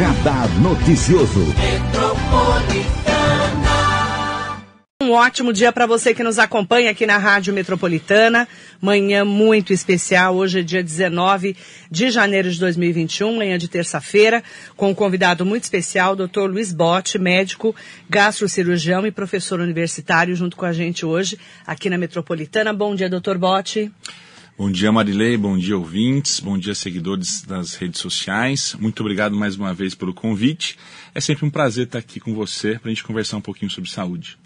Radar Noticioso. Um ótimo dia para você que nos acompanha aqui na Rádio Metropolitana. Manhã muito especial. Hoje é dia 19 de janeiro de 2021, manhã de terça-feira, com um convidado muito especial, Dr. Luiz Botti, médico, gastrocirurgião e professor universitário, junto com a gente hoje aqui na Metropolitana. Bom dia, Dr. Botti. Bom dia, Marilei. Bom dia, ouvintes. Bom dia, seguidores das redes sociais. Muito obrigado mais uma vez pelo convite. É sempre um prazer estar aqui com você para a gente conversar um pouquinho sobre saúde.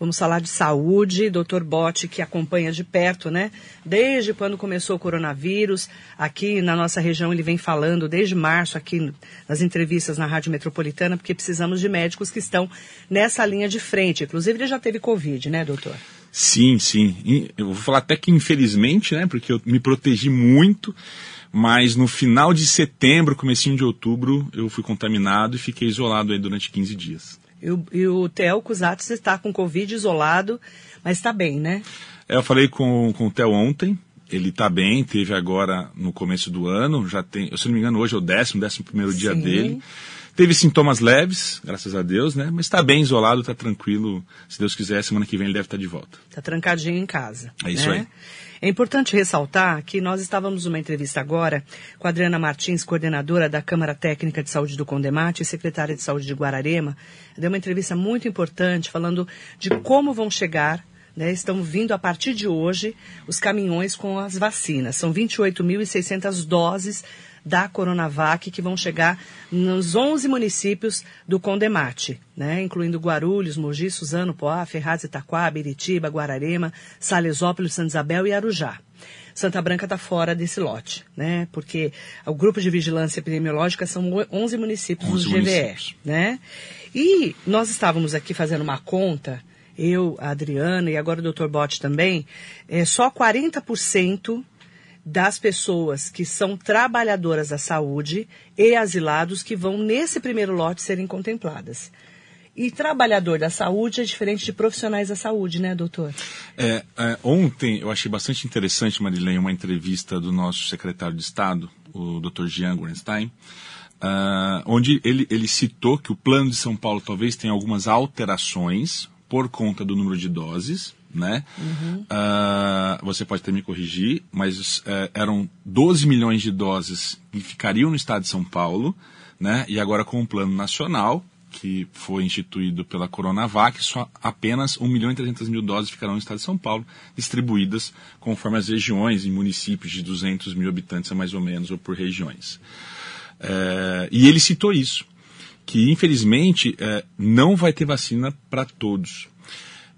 Vamos falar de saúde, Dr. Botti, que acompanha de perto, né? Desde quando começou o coronavírus, aqui na nossa região ele vem falando desde março aqui nas entrevistas na Rádio Metropolitana, porque precisamos de médicos que estão nessa linha de frente. Inclusive ele já teve Covid, né, doutor? Sim, sim. Eu vou falar até que infelizmente, né? Porque eu me protegi muito, mas no final de setembro, comecinho de outubro, eu fui contaminado e fiquei isolado aí durante 15 dias. E o, Theo Cusatos está com Covid isolado, mas está bem, né? É, eu falei com, com o Theo ontem, ele está bem, teve agora no começo do ano, já tem, se não me engano, hoje é o décimo, décimo primeiro dia dele. Teve sintomas leves, graças a Deus, né? Mas está bem isolado, está tranquilo. Se Deus quiser, semana que vem ele deve estar tá de volta. Está trancadinho em casa. É isso né? aí. É importante ressaltar que nós estávamos numa entrevista agora com a Adriana Martins, coordenadora da Câmara Técnica de Saúde do Condemate e secretária de Saúde de Guararema. Deu uma entrevista muito importante falando de como vão chegar né, estão vindo a partir de hoje os caminhões com as vacinas. São 28.600 doses da Coronavac que vão chegar nos 11 municípios do Condemate, né, incluindo Guarulhos, Mogi, Suzano, Poá, Ferraz, Itaquá, Biritiba, Guararema, Salesópolis, Santa Isabel e Arujá. Santa Branca está fora desse lote, né? Porque o grupo de vigilância epidemiológica são 11 municípios 11 do GVE, municípios. né? E nós estávamos aqui fazendo uma conta, eu, a Adriana e agora o Dr. Botti também, é só 40% das pessoas que são trabalhadoras da saúde e asilados que vão nesse primeiro lote serem contempladas. E trabalhador da saúde é diferente de profissionais da saúde, né, doutor? É, é, ontem eu achei bastante interessante, Marilene, uma entrevista do nosso secretário de Estado, o Dr. Jean Gorenstein, uh, onde ele, ele citou que o plano de São Paulo talvez tenha algumas alterações por conta do número de doses, né? Uhum. Uh, você pode até me corrigir, mas uh, eram 12 milhões de doses que ficariam no estado de São Paulo, né? E agora com o plano nacional, que foi instituído pela Coronavac, só apenas 1 milhão e 300 mil doses ficarão no estado de São Paulo, distribuídas conforme as regiões, em municípios de 200 mil habitantes, mais ou menos, ou por regiões. Uh, e ele citou isso, que infelizmente eh, não vai ter vacina para todos.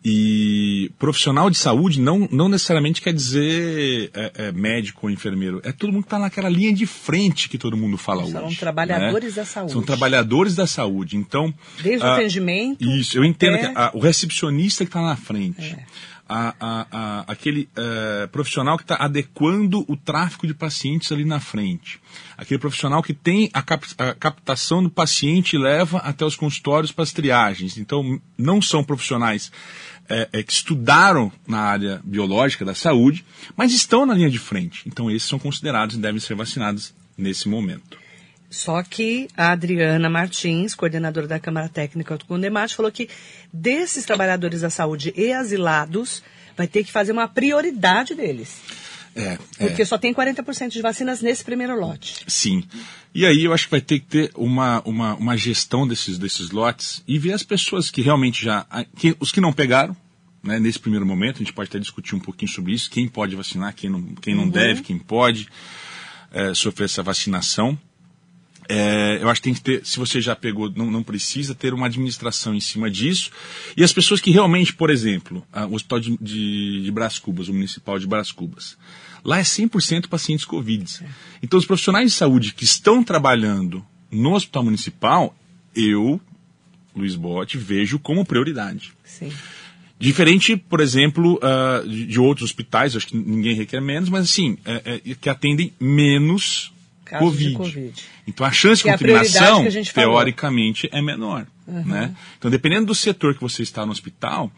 E profissional de saúde não, não necessariamente quer dizer é, é, médico ou enfermeiro. É todo mundo que está naquela linha de frente que todo mundo fala São hoje. São trabalhadores né? da saúde. São trabalhadores da saúde. Então. Desde o atendimento. Isso, eu entendo que a, o recepcionista que está na frente. É. A, a, a, aquele uh, profissional que está adequando o tráfego de pacientes ali na frente. Aquele profissional que tem a, cap, a captação do paciente e leva até os consultórios para as triagens. Então, não são profissionais é, é, que estudaram na área biológica da saúde, mas estão na linha de frente. Então, esses são considerados e devem ser vacinados nesse momento. Só que a Adriana Martins, coordenadora da Câmara Técnica do Condemate, falou que desses trabalhadores da saúde e asilados, vai ter que fazer uma prioridade deles. É, Porque é. só tem 40% de vacinas nesse primeiro lote. Sim. E aí eu acho que vai ter que ter uma, uma, uma gestão desses, desses lotes e ver as pessoas que realmente já. Que, os que não pegaram, né, nesse primeiro momento, a gente pode até discutir um pouquinho sobre isso, quem pode vacinar, quem não, quem não Uhum. deve, quem pode é, sofrer essa vacinação. É, eu acho que tem que ter, se você já pegou, não, não precisa ter uma administração em cima disso. E as pessoas que realmente, por exemplo, a- o Hospital de, de, de Brás Cubas, o Municipal de Brás Cubas, lá é 100% pacientes Covid. Então, os profissionais de saúde que estão trabalhando no Hospital Municipal, eu, Luiz Botti, vejo como prioridade. Sim. Diferente, por exemplo, ah, de, de outros hospitais, acho que ninguém requer menos, mas assim, é, é, que atendem menos Casos COVID. de Covid. Então a chance Que de é prioridade contaminação, teoricamente, é menor. Né? Então, dependendo do setor que você está no hospital,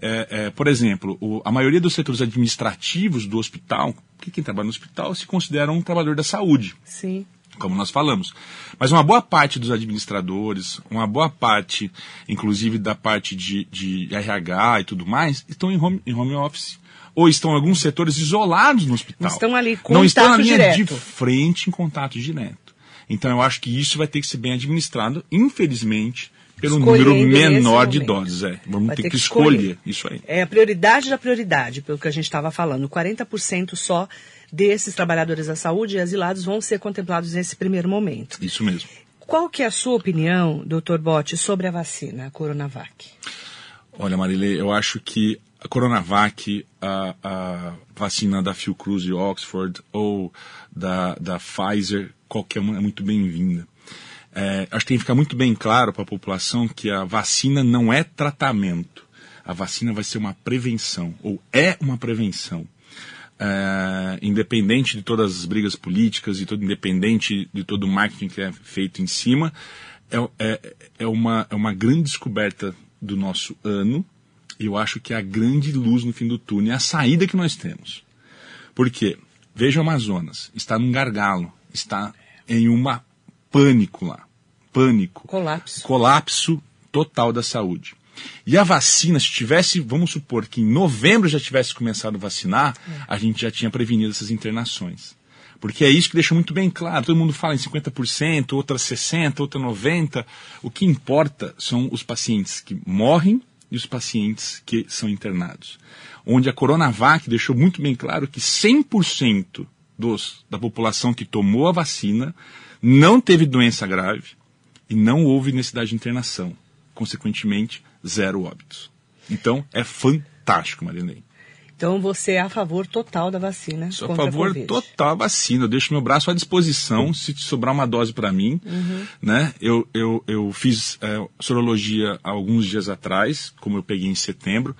é, é, por exemplo, o- a maioria dos setores administrativos do hospital, porque quem trabalha no hospital se considera um trabalhador da saúde. Sim. como nós falamos. Mas uma boa parte dos administradores, uma boa parte, inclusive da parte de, de RH e tudo mais, estão em home, em home office. Ou estão em alguns setores isolados no hospital. Não estão ali com Não estão na linha direto. de frente em contato direto. Então eu acho que isso vai ter que ser bem administrado, infelizmente, pelo Escolhendo número menor de idosos. É. Vamos ter, ter que que escolher. escolher. isso aí. É a prioridade da prioridade, pelo que a gente estava falando. 40% só desses trabalhadores da saúde e asilados vão ser contemplados nesse primeiro momento. Isso mesmo. Qual que é a sua opinião, doutor Botti, sobre a vacina, a Coronavac? Olha, Marilê, eu acho que a Coronavac, a, a vacina da Fiocruz de Oxford ou da, da Pfizer, qualquer uma é muito bem-vinda. É, acho que tem que ficar muito bem claro para a população que a vacina não é tratamento. A vacina vai ser uma prevenção, ou é uma prevenção. É, independente de todas as brigas políticas e todo, independente de todo o marketing que é feito em cima, é, é, é, uma, é uma grande descoberta do nosso ano eu acho que é a grande luz no fim do túnel, é a saída que nós temos. Por quê? Veja o Amazonas, está num gargalo, está em uma pânico lá. Pânico. Colapso. Colapso total da saúde. E a vacina, se tivesse, vamos supor que em novembro já tivesse começado a vacinar, a gente já tinha prevenido essas internações. Porque é isso que deixa muito bem claro. Todo mundo fala em 50%, outra 60%, outra 90%. O que importa são os pacientes que morrem e os pacientes que são internados. Onde a Coronavac deixou muito bem claro que 100% dos, da população que tomou a vacina não teve doença grave e não houve necessidade de internação. Consequentemente, zero óbitos. Então, é fantástico, Marilene. Então você é a favor total da vacina Sou a favor a total da vacina. Eu deixo meu braço à disposição se sobrar uma dose para mim. Né? Eu, eu, eu fiz é, sorologia há alguns dias atrás, como eu peguei em setembro.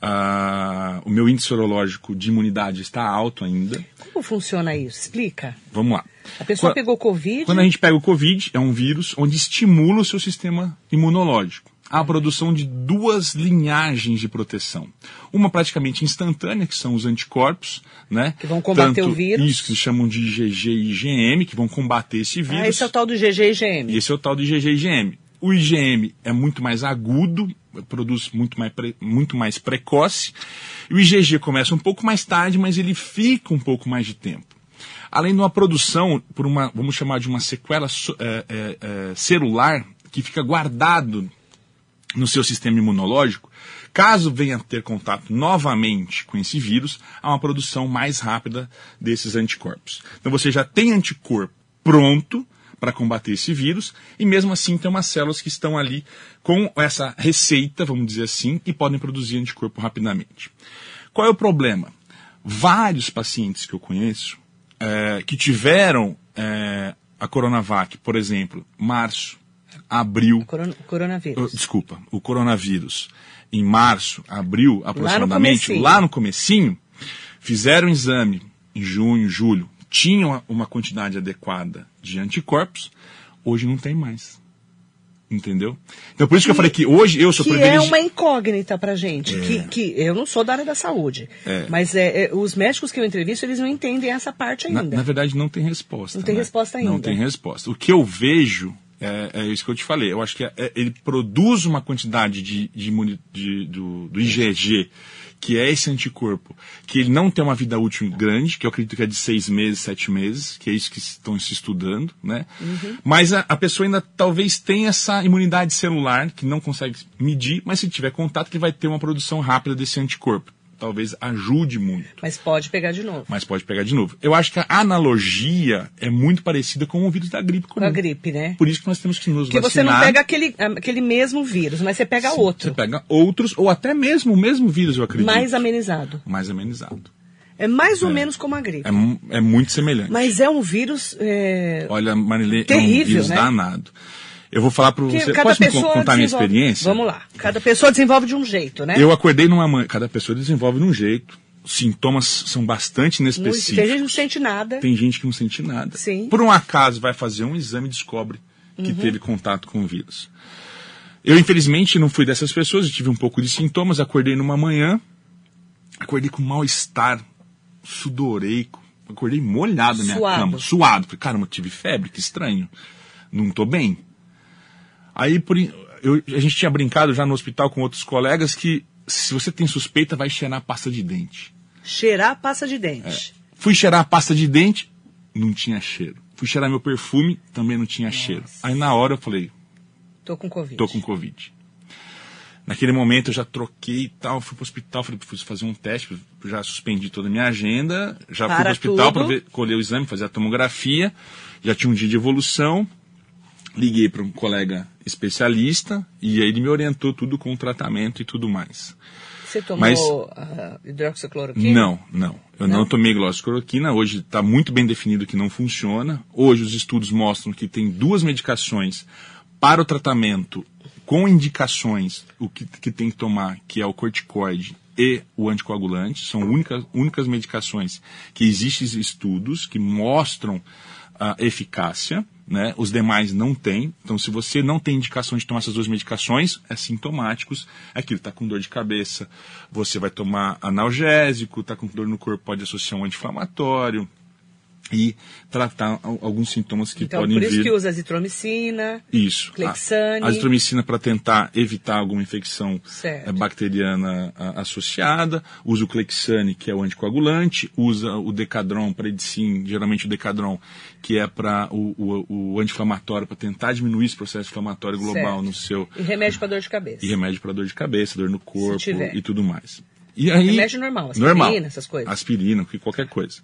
Ah, o meu índice sorológico de imunidade está alto ainda. Como funciona isso? Explica. Vamos lá. A pessoa pegou Covid. Quando a gente pega o Covid, é um vírus onde estimula o seu sistema imunológico. A produção de duas linhagens de proteção. Uma praticamente instantânea, que são os anticorpos, né? Que vão combater o vírus. Isso, que se chamam de IgG e IgM, que vão combater esse vírus. Ah, esse é o tal do GG e E GM. esse é o tal de IgG e IgM. O IgM é muito mais agudo, produz muito mais, pre- muito mais precoce. E o IgG começa um pouco mais tarde, mas ele fica um pouco mais de tempo. Além de uma produção, por uma, vamos chamar de uma sequela é, é, é, celular, que fica guardado no seu sistema imunológico, caso venha ter contato novamente com esse vírus, há uma produção mais rápida desses anticorpos. Então você já tem anticorpo pronto para combater esse vírus e mesmo assim tem umas células que estão ali com essa receita, vamos dizer assim, e podem produzir anticorpo rapidamente. Qual é o problema? Vários pacientes que eu conheço eh, que tiveram eh, a Coronavac, por exemplo, março, abril, Coron- Oh, coronavírus. desculpa, o coronavírus em março, abril aproximadamente, lá no comecinho, fizeram o exame em junho, julho, tinham uma- quantidade adequada de anticorpos, hoje não tem mais. Entendeu? Então por isso que eu falei que hoje eu sou que é privilegiado. uma incógnita pra gente. Que, que eu não sou da área da saúde. É. Mas é, é, os médicos que eu entrevisto, eles não entendem essa parte Na, ainda. na verdade, não tem resposta. Não tem né? resposta ainda. Não tem resposta. O que eu vejo é, é isso que eu te falei. Eu acho que é- é- ele produz uma quantidade de, de de- do, do IgG, que é esse anticorpo, que ele não tem uma vida útil grande, que eu acredito que é de seis meses, sete meses, que é isso que estão se estudando, né? Uhum. Mas a, a pessoa ainda talvez tenha essa imunidade celular, que não consegue medir, mas se tiver contato, ele vai ter uma produção rápida desse anticorpo. Talvez ajude muito Mas pode pegar de novo. mas pode pegar de novo. Eu acho que a analogia é muito parecida com o vírus da gripe comum. Com a gripe, né? Por isso que nós temos que nos Porque você vacinar. não pega aquele, aquele mesmo vírus, mas você pega outro. Você pega outros, ou até mesmo o mesmo vírus, eu acredito. Mais amenizado. Mais amenizado. É mais ou menos como a gripe. É, é muito semelhante. Mas é um vírus. é, Olha, Marilê, é um Terrível, vírus né? danado. Eu vou falar para você. cada Posso me contar a minha desenvolve- experiência? Vamos lá. Cada pessoa desenvolve de um jeito, né? Eu acordei numa manhã. Cada pessoa desenvolve de um jeito. Sintomas são bastante Muito. inespecíficos. Tem gente que não sente nada. Tem gente que não sente nada. Sim. Uhum. Por um acaso vai fazer um exame e descobre que teve contato com o vírus. Eu, infelizmente, não fui dessas pessoas, eu tive um pouco de sintomas, acordei numa manhã, acordei com mal-estar, sudorei, acordei molhado na minha cama, suado. Falei, caramba, eu tive febre, que estranho. Não tô bem. Aí por, eu- a gente tinha brincado já no hospital com outros colegas que se você tem suspeita, vai cheirar pasta de dente. Cheirar pasta de dente. Fui cheirar a pasta de dente, não tinha cheiro. Fui cheirar meu perfume, também não tinha cheiro. Aí na hora eu falei, Tô com Covid. tô com Covid. Naquele momento eu já troquei e tal, fui pro hospital, falei, preciso fazer um teste, já suspendi toda a minha agenda, já fui Para pro hospital para colher o exame, fazer a tomografia, já tinha um dia de evolução, liguei para um colega especialista e aí ele me orientou tudo com o tratamento e tudo mais. Você tomou Mas- ah, hidroxicloroquina? Não, não. Eu não, Não? tomei glossicloroquina. Hoje está muito bem definido que não funciona. Hoje os estudos mostram que tem duas medicações para o tratamento com indicações o que, que tem que tomar, que é o corticoide e o anticoagulante. São únicas, únicas medicações que existem estudos que mostram a eficácia, né? Os demais não têm. Então, se você não tem indicação de tomar essas duas medicações, é sintomáticos. Aquilo está com dor de cabeça, você vai tomar analgésico, está com dor no corpo, pode associar um anti-inflamatório e tratar al- alguns sintomas que Então, podem por isso vir. que usa azitromicina. Isso. Clexane. A azitromicina para tentar evitar alguma infecção Certo. eh, bacteriana associada. Usa o Clexane, que é o anticoagulante. Usa o Decadron, Predicin, geralmente o Decadron, que é para o, o, o anti-inflamatório, para tentar diminuir esse processo inflamatório global Certo. no seu... E remédio para dor de cabeça. E remédio para dor de cabeça, dor no corpo e tudo mais. E aí, Remédio normal, aspirina, normal, essas coisas. Aspirina, que- qualquer coisa.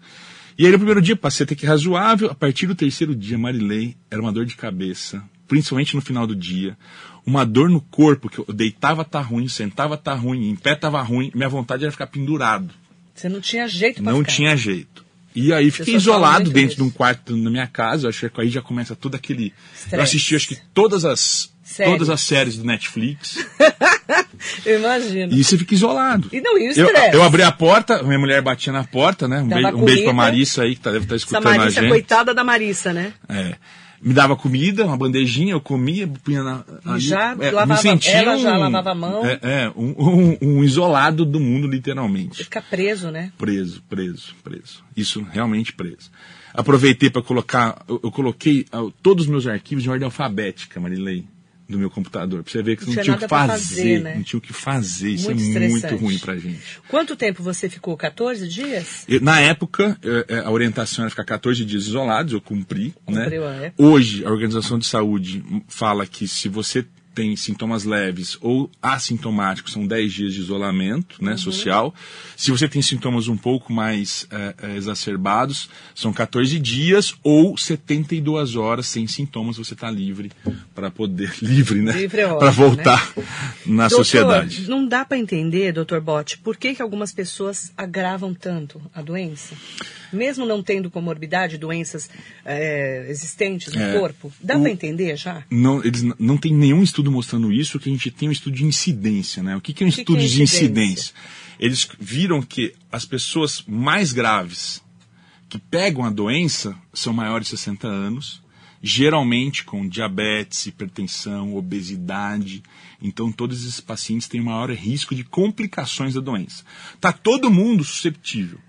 E aí no primeiro dia passei até que razoável. A partir do terceiro dia, Marilei, era uma dor de cabeça, principalmente no final do dia. Uma dor no corpo, que eu deitava tá ruim, sentava tá ruim, em pé tava ruim. Minha vontade era ficar pendurado. Você não tinha jeito pra Não ficar. tinha jeito. E aí fiquei isolado dentro disso. de um quarto na minha casa. Eu acho que aí já começa todo aquele. Estresse. Eu assisti acho que todas as Séries. todas as séries do Netflix. Eu imagino. E você fica isolado. E não, e o eu, estresse? eu abri a porta, minha mulher batia na porta, né? Um, beijo, um beijo pra. Marissa aí, que tá, deve estar Essa escutando a Marissa, gente. coitada da Marissa, né? É. Me dava comida, uma bandejinha, eu comia, punha na. ali. já É, lavava- sentia ela já um- lavava a mão. É, é, um, um- um isolado do mundo, literalmente. Fica preso, né? Preso, preso, preso. Isso realmente preso. Aproveitei para colocar, eu, eu coloquei ah, todos os meus arquivos em ordem alfabética, Marilei, no meu computador. Pra você ver que Não não, tinha o que fazer, fazer, né? não tinha o que fazer. Isso Muito é muito ruim pra gente. Quanto tempo você ficou? 14 dias? Eu- Na época, eh, eh, a orientação era ficar 14 dias isolados, eu cumpri. Cumpriu né? Hoje, a Organização de Saúde fala que se você tem sintomas leves ou assintomáticos, são 10 dias de isolamento Uhum. né, social. Se você tem sintomas um pouco mais eh, exacerbados, são 14 dias ou 72 horas sem sintomas, você está livre para poder. Livre, né? Livre é Para voltar na Doutor, sociedade. Não dá para entender, doutor Botti, por que, que algumas pessoas agravam tanto a doença? Mesmo não tendo comorbidade, doenças é, existentes no É. corpo. Dá para entender já? Não, eles não tem nenhum estudo mostrando isso, que a gente tem um estudo de incidência, né? O que, que é um que estudo é de incidência? incidência? Eles viram que as pessoas mais graves que pegam a doença são maiores de 60 anos, geralmente com diabetes, hipertensão, obesidade. Então, todos esses pacientes têm maior risco de complicações da doença. Tá todo mundo susceptível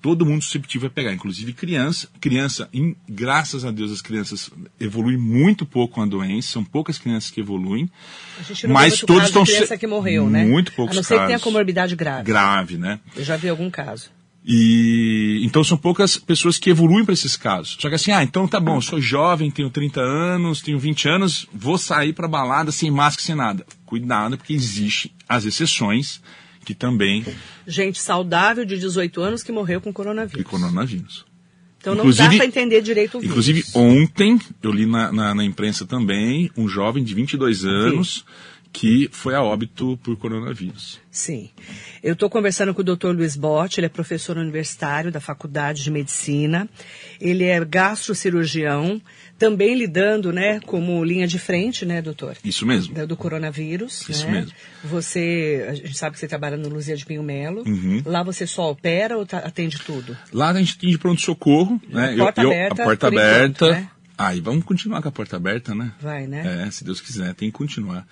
todo mundo susceptível a pegar, inclusive criança. Criança, em- graças a Deus, as crianças evoluem muito pouco com a doença, são poucas crianças que evoluem, A gente não mas todos estão de criança que morreu, né? muito poucos A não ser que tenha casos. comorbidade grave. grave, né? Eu já vi algum caso. E então são poucas pessoas que evoluem para esses casos. Só que assim, ah, então tá bom, eu sou jovem, tenho 30 anos, tenho 20 anos, vou sair para balada sem máscara, sem nada. Cuidado, porque existem as exceções que também Gente saudável de 18 anos que morreu com coronavírus. e coronavírus. Então não dá Inclusive- para entender direito o vírus. Inclusive, ontem, eu li na, na, na imprensa também, um jovem de 22 anos que foi a óbito por coronavírus. Sim. Eu estou conversando com o Dr. Luiz Botti, ele é professor universitário da Faculdade de Medicina. Ele é gastrocirurgião, também lidando, né, como linha de frente, né, doutor? Isso mesmo. Da- Do coronavírus. Isso né? mesmo. Você, a gente sabe que você trabalha no Luzia de Pinho Melo. Uhum. Lá você só opera ou tá- atende tudo? Lá a gente tem de pronto-socorro, né? porta aberta, a porta por enquanto, aberta. né? Ah, e vamos continuar com a porta aberta, né? Vai, né? É, se Deus quiser, tem que continuar.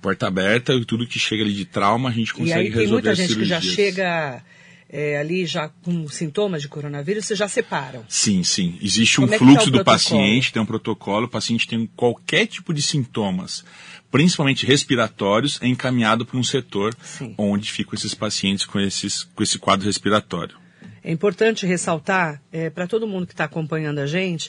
Porta aberta e tudo que chega ali de trauma, a gente E consegue aí tem resolver muita gente que já chega é, ali já com sintomas de coronavírus, vocês já separam? Sim, sim. Existe um Como é que fluxo tá do protocolo? paciente, tem um protocolo, o paciente tem qualquer tipo de sintomas, principalmente respiratórios, é encaminhado para um setor Sim. onde ficam esses pacientes com, esses, com esse quadro respiratório. É importante ressaltar para todo mundo que está acompanhando a gente,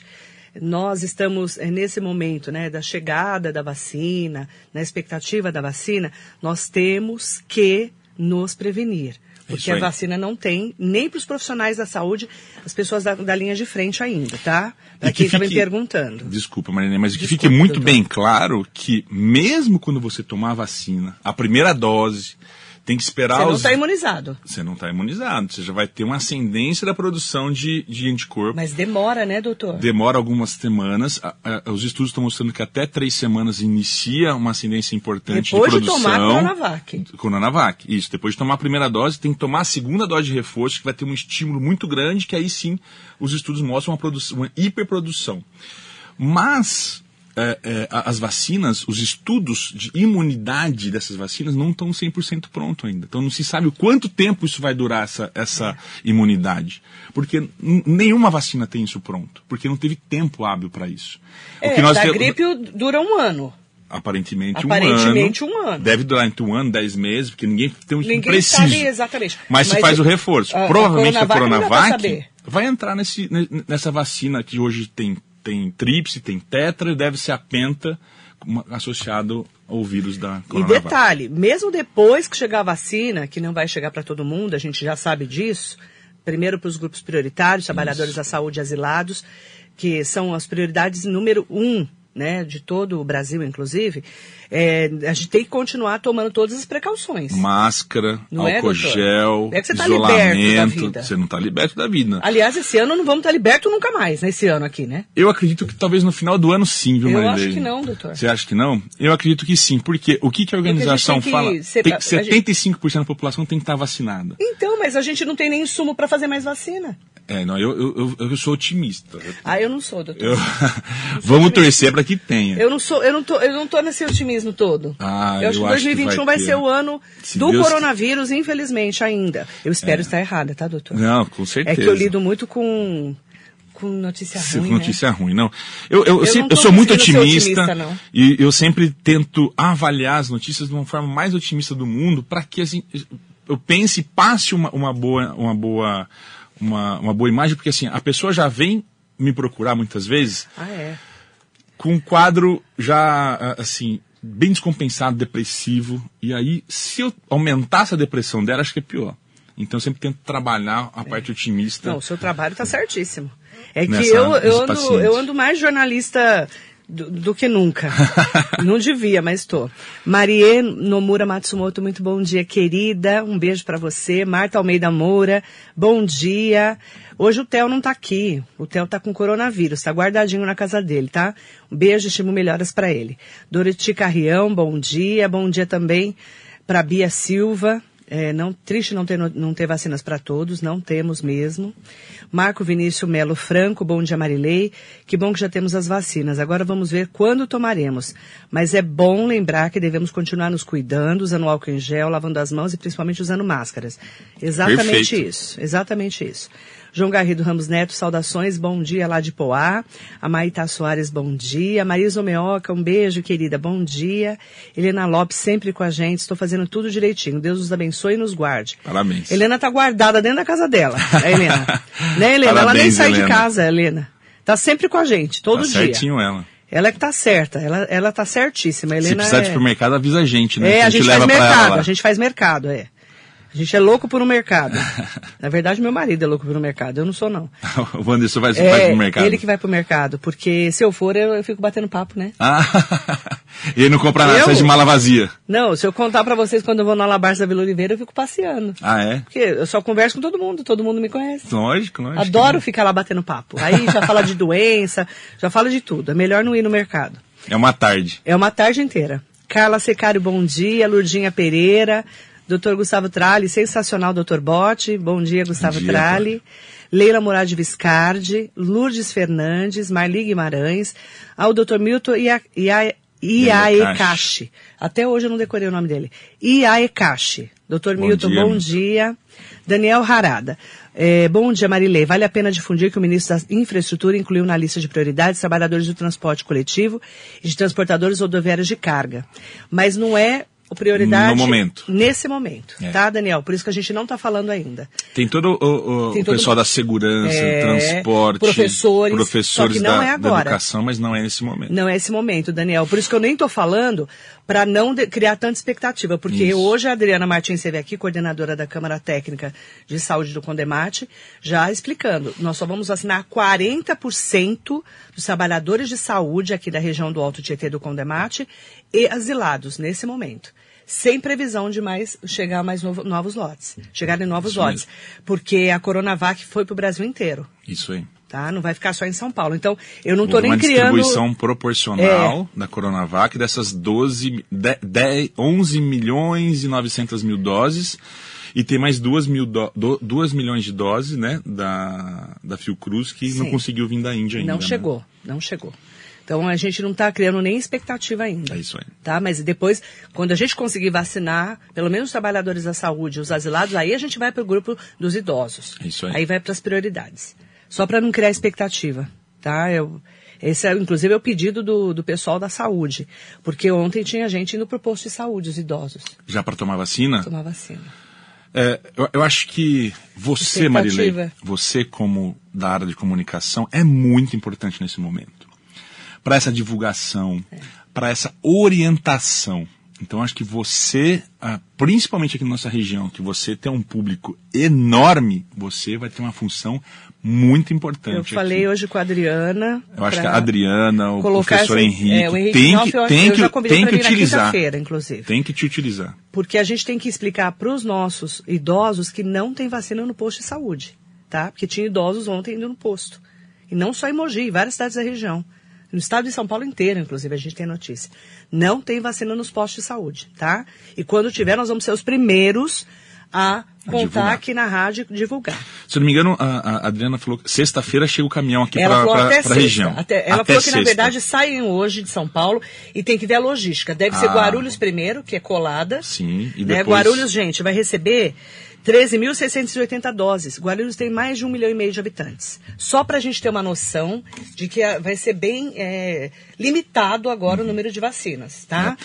nós estamos é, nesse momento né, da chegada da vacina, na expectativa da vacina, nós temos que nos prevenir. Porque a vacina não tem nem para os profissionais da saúde, as pessoas da, da linha de frente ainda, tá? Para quem que está me perguntando. Desculpa, Marilene, mas que fique muito doutor. bem claro que mesmo quando você tomar a vacina, a primeira dose, tem que esperar Você não os... está imunizado. Você não está imunizado, você já vai ter uma ascendência da produção de, de anticorpo. Mas demora, né, doutor? Demora algumas semanas. A- a- os estudos estão mostrando que até três semanas inicia uma ascendência importante Depois de de produção. tomar a Coronavac. Coronavac, isso. Depois de tomar a primeira dose, tem que tomar a segunda dose de reforço, que vai ter um estímulo muito grande, que aí sim os estudos mostram uma, produção, uma hiperprodução. Mas é, é, a- as vacinas, os estudos de imunidade dessas vacinas não estão 100% pronto ainda. Então não se sabe o quanto tempo isso vai durar essa, essa imunidade. Porque nenhuma vacina tem isso pronto. Porque não teve tempo hábil para isso. O É, que nós da te- gripe dura um ano. Aparentemente, Aparentemente, um ano. um ano. Deve durar entre um ano, dez meses, porque ninguém tem um Ninguém preciso. sabe exatamente. Mas, se Mas faz o- o reforço. a- a Provavelmente a Coronavac pra Coronavac vai entrar nesse, ne- nessa vacina que hoje tem, tem tríplice, tem tetra e deve ser a penta associado ao vírus da E Coronavac. detalhe, mesmo depois que chegar a vacina, que não vai chegar para todo mundo, a gente já sabe disso, primeiro para os grupos prioritários, trabalhadores da saúde asilados, que são as prioridades número um, né, de todo o Brasil, inclusive, é, a gente tem que continuar tomando todas as precauções. Máscara, Não é, álcool doutor? gel, É que você tá liberto da isolamento. vida. Você não está liberto da vida. Aliás, esse ano não vamos estar libertos nunca mais, nesse ano aqui, né? Eu acredito que talvez no final do ano sim, viu, Eu Marilene? acho que não, doutor. Você acha que não? Eu acredito que sim, porque o que, que a organização tem que fala? ser- Tem a que gente- 75% da população tem que estar vacinada. Então, mas a gente não tem nem insumo para fazer mais vacina. É, não, eu, eu, eu, eu sou otimista. Ah, eu não sou, doutor. Eu- Vamos torcer para que tenha. Eu não sou, eu não tô, eu não tô nesse otimismo todo. Ah, eu acho que acho que 2021 vai vai, ser o ano Se do Deus- coronavírus, infelizmente ainda. Eu espero estar errada, tá, doutor? Não, com certeza. É que eu lido muito com com notícia ruim, notícia ruim, não. Eu, eu, eu, sempre- não eu sou muito otimista, otimista, e eu sempre tento avaliar as notícias de uma forma mais otimista do mundo para que assim, eu pense e passe uma, uma boa uma boa uma, uma boa imagem, porque assim, a pessoa já vem me procurar muitas vezes? Ah, é. com um quadro já, assim, bem descompensado, depressivo. E aí, se eu aumentasse a depressão dela, acho que é pior. Então, eu sempre tento trabalhar a parte otimista. Não, o seu trabalho tá certíssimo. É que Nessa- eu, eu, ando, eu ando mais jornalista do, do que nunca. Não devia, mas estou. Marie Nomura Matsumoto, muito bom dia, querida. Um beijo para você. Marta Almeida Moura, bom dia. Hoje o Theo não tá aqui. O Theo tá com coronavírus, tá guardadinho na casa dele, tá? Um beijo, estimo melhoras para ele. Doroti Carrião, bom dia. Bom dia também para Bia Silva. É, não, triste não ter, não ter vacinas para todos, não temos mesmo. Marco Vinícius Melo Franco, bom dia Marilei. Que bom que já temos as vacinas. Agora vamos ver quando tomaremos. Mas é bom lembrar que devemos continuar nos cuidando, usando álcool em gel, lavando as mãos e principalmente usando máscaras. Exatamente Perfeito. isso, exatamente isso. João Garrido Ramos Neto, saudações, bom dia lá de Poá. A Maíta Soares, bom dia. Marisa Meoca, um beijo, querida, bom dia. Helena Lopes, sempre com a gente, estou fazendo tudo direitinho. Deus nos abençoe e nos guarde. Parabéns. Helena tá guardada dentro da casa dela, a Helena. né, Helena? ela nem Parabéns, sai de Helena. casa, Helena. Tá sempre com a gente, todo tá dia. certinho ela. Ela é que tá certa, ela, ela tá certíssima. A Se Helena precisar de é... supermercado, avisa a gente, né? É, a gente, faz leva pra ela mercado, a gente faz mercado, é. A gente é louco por um mercado. Na verdade, meu marido é louco por um mercado, eu não sou não. o Wanderson vai, vai É, pro mercado. ele que vai pro mercado, porque se eu for, eu, eu fico batendo papo, né? Ah, e ele não compra nada, sai de mala vazia. Não, se eu contar pra vocês quando eu vou na Alabarça da Vila Oliveira, eu fico passeando. Ah, é? Porque eu só converso com todo mundo, todo mundo me conhece. Lógico, lógico. Adoro ficar lá batendo papo. Aí já fala de doença, já fala de tudo. É melhor não ir no mercado. É uma tarde. É uma tarde inteira. Carla Secário, bom dia. Lurdinha Pereira. Doutor Gustavo Tralli, sensacional, doutor Bote. Bom dia, Gustavo dia, Tralli. Leila Murad Viscardi, Lourdes Fernandes, Marli Guimarães, ao doutor Milton Ia, Ia, Iaekashi. Até hoje eu não decorei o nome dele. Iaekashi. Doutor Bom Milton, dia, bom dia. Daniel Harada. É, bom dia, Marilei. Vale a pena difundir que o ministro da Infraestrutura incluiu na lista de prioridades trabalhadores do transporte coletivo e de transportadores rodoviários de carga. Mas não é o prioridade No momento. nesse momento, É. tá, Daniel? Por isso que a gente não está falando ainda. Tem todo o, o- Tem o todo- pessoal da segurança, É, transporte, professores, professores só que não da, é da agora. educação, mas não é nesse momento. Não é esse momento, Daniel. Por isso que eu nem estou falando para não de- criar tanta expectativa. Porque Isso. hoje a Adriana Martins esteve aqui, coordenadora da Câmara Técnica de Saúde do Condemate, já explicando. Nós só vamos vacinar 40% dos trabalhadores de saúde aqui da região do Alto Tietê do Condemate e asilados nesse momento. Sem previsão de mais chegar mais novo- novos lotes. Chegarem novos Isso lotes. Porque a Coronavac foi para o Brasil inteiro. Isso aí. Tá? Não vai ficar só em São Paulo. Então, eu não estou nem uma criando. É. distribuição proporcional da Coronavac dessas 12, de, 10, 11 milhões e 900 mil doses. E tem mais 2, mil do, do, 2 milhões de doses né, da, da Fiocruz que não Sim. conseguiu vir da Índia ainda. Não né? chegou, não chegou. Então a gente não está criando nem expectativa ainda. É isso aí. Tá? Mas depois, quando a gente conseguir vacinar, pelo menos os trabalhadores da saúde, os asilados, aí a gente vai para o grupo dos idosos. É isso aí. Aí vai para as prioridades. Só para não criar expectativa. Tá? Eu, esse é, inclusive, é o pedido do, do pessoal da saúde. Porque ontem tinha gente indo para o posto de saúde, os idosos, Já para tomar vacina? tomar vacina. É, eu, eu acho que você. Marilei, você como da área de comunicação, é muito importante nesse momento. Para essa divulgação, para essa orientação. Então, acho que você, ah, principalmente aqui na nossa região, que você tem um público enorme, você vai ter uma função muito importante. Eu falei aqui. hoje com a Adriana. Eu acho que a Adriana, o professor essa- Henrique, é, o Henrique tem Knopf, que, eu- tem eu que, tem que utilizar. inclusive. Tem que te utilizar. Porque a gente tem que explicar para os nossos idosos que não tem vacina no posto de saúde, tá? Porque tinha idosos ontem indo no posto. E não só em Mogi, em várias cidades da região. No estado de São Paulo inteiro, inclusive, a gente tem notícia. Não tem vacina nos postos de saúde, tá? E quando tiver, nós vamos ser os primeiros a contar divulgar. aqui na rádio e divulgar. Se não me engano, a, a Adriana falou que sexta-feira chega o caminhão aqui para até a região. Até- ela Até falou que, na sexta. verdade, saem hoje de São Paulo e tem que ver a logística. Deve ser Ah. Guarulhos primeiro, que é colada. Sim, e né? depois- Guarulhos, gente, vai receber 13.680 doses. Guarulhos tem mais de um milhão e meio de habitantes. Só para a gente ter uma noção de que vai ser bem é, limitado agora Uhum. o número de vacinas, tá?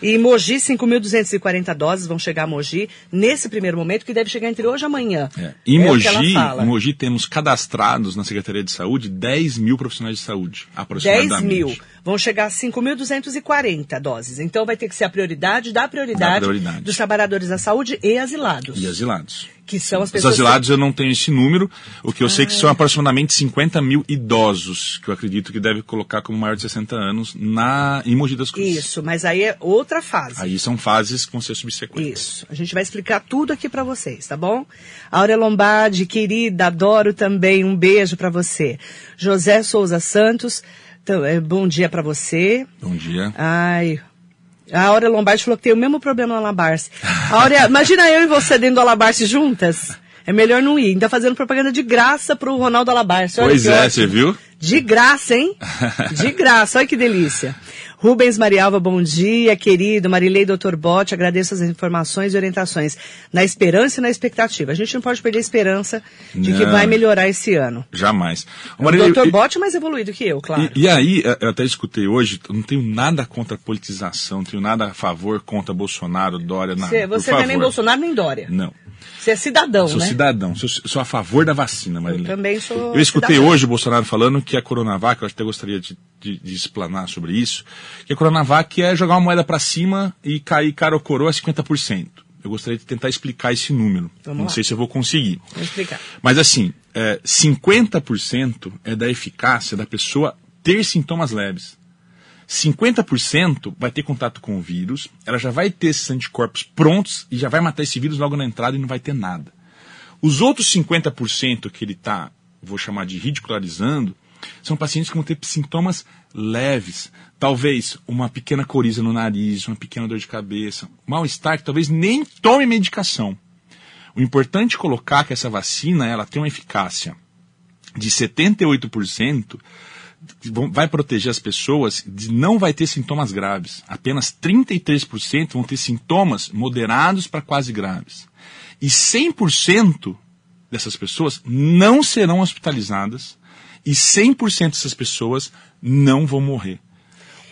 E Mogi, 5.240 doses vão chegar a Mogi nesse primeiro momento, que deve chegar entre hoje e amanhã. É. Em, É Mogi, em Mogi temos cadastrados na Secretaria de Saúde 10 mil profissionais de saúde, 10 aproximadamente. mil. Vão chegar a 5.240 doses. Então vai ter que ser a prioridade da prioridade, Da prioridade. dos trabalhadores da saúde e asilados. E asilados. Que são as Os pessoas. asilados eu não tenho esse número. O que eu sei é que são aproximadamente 50 mil idosos, que eu acredito que deve colocar como maior de 60 anos na, em Mogi das Cruzes. Isso, mas aí é outra fase. Aí são fases que vão ser subsequentes. Isso. A gente vai explicar tudo aqui pra vocês, tá bom? Áurea Lombardi, querida, adoro também. Um beijo pra você. José Souza Santos, então, bom dia pra você. Bom dia. Ai. A Áurea Lombardi falou que tem o mesmo problema no Alabarce. Áurea, imagina eu e você dentro do Alabarce juntas. É melhor não ir. Ainda fazendo propaganda de graça pro Ronaldo Alabarce. Olha Pois é, ótimo. você viu? De graça, hein? De graça, olha que delícia. Rubens Marialva, bom dia, querido. Marilei Doutor Bote, agradeço as informações e orientações. Na esperança e na expectativa. A gente não pode perder a esperança de que Não. vai melhorar esse ano. Jamais. O Doutor Bote é mais evoluído que eu, claro. E, e aí, eu até escutei hoje, eu não tenho nada contra a politização, não tenho nada a favor contra Bolsonaro, Dória, nada. Você, você não é nem. Bolsonaro nem Dória. Não. Você é cidadão, Sou né? cidadão, sou, sou a favor da vacina, Marília. também sou Eu escutei cidadã. hoje o Bolsonaro falando que a Coronavac, eu até gostaria de, de, de explanar sobre isso, que a Coronavac é jogar uma moeda para cima e cair cara ou coroa a 50%. Eu gostaria de tentar explicar esse número. Vamos não lá. sei se eu vou conseguir. Vou explicar. Mas assim, é, 50% é da eficácia da pessoa ter sintomas leves. 50% vai ter contato com o vírus, ela já vai ter esses anticorpos prontos e já vai matar esse vírus logo na entrada e não vai ter nada. Os outros 50% que ele está, vou chamar de ridicularizando, são pacientes que vão ter sintomas leves. Talvez uma pequena coriza no nariz, uma pequena dor de cabeça, mal-estar, que talvez nem tome medicação. O importante é colocar que essa vacina ela tem uma eficácia de 78% vai proteger as pessoas de não vai ter sintomas graves. Apenas 33% vão ter sintomas moderados para quase graves. E 100% dessas pessoas não serão hospitalizadas e 100% dessas pessoas não vão morrer.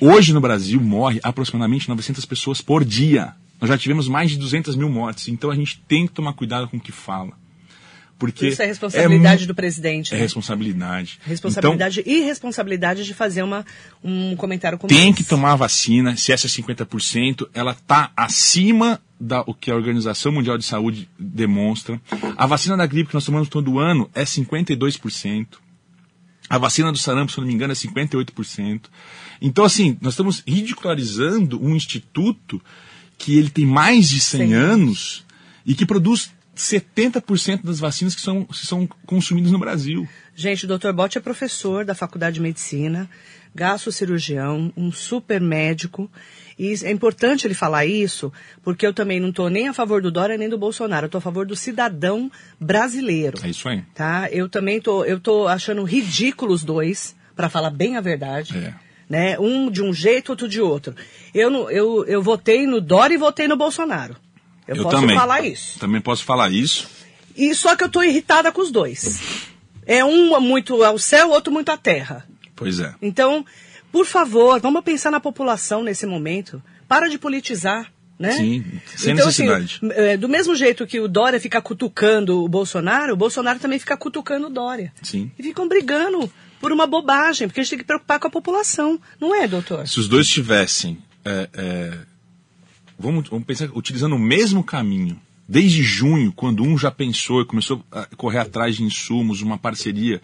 Hoje no Brasil morre aproximadamente 900 pessoas por dia. Nós já tivemos mais de 200 mil mortes, então a gente tem que tomar cuidado com o que fala. Porque Isso é responsabilidade é, do presidente. É né? responsabilidade. Responsabilidade então, e responsabilidade de fazer uma, um comentário como Tem esse. que tomar a vacina, se essa é 50%, ela está acima da o que a Organização Mundial de Saúde demonstra. A vacina da gripe que nós tomamos todo ano é 52%. A vacina do sarampo, se não me engano, é 58%. Então, assim, nós estamos ridicularizando um instituto que ele tem mais de 100 Sim. anos e que produz 70% das vacinas que são, que são consumidas no Brasil. Gente, o Dr. Botti é professor da Faculdade de Medicina, gastrocirurgião, um super médico. E é importante ele falar isso, porque eu também não estou nem a favor do Dória nem do Bolsonaro. Eu estou a favor do cidadão brasileiro. É isso aí. Tá? Eu também tô, eu tô achando ridículos dois, para falar bem a verdade. É. Né? Um de um jeito, outro de outro. Eu, não, eu, eu votei no Dória e votei no Bolsonaro. Eu, Eu posso também. falar isso. Também posso falar isso. E só que eu tô irritada com os dois. É um muito ao céu, outro muito à terra. Pois é. Então, por favor, vamos pensar na população nesse momento. Para de politizar. Né? Sim, sem então, necessidade. Assim, do mesmo jeito que o Dória fica cutucando o Bolsonaro, o Bolsonaro também fica cutucando o Dória. Sim. E ficam brigando por uma bobagem, porque a gente tem que preocupar com a população. Não é, doutor? Se os dois tivessem. é, é, vamos, vamos pensar, utilizando o mesmo caminho. Desde junho, quando um já pensou e começou a correr atrás de insumos, uma parceria,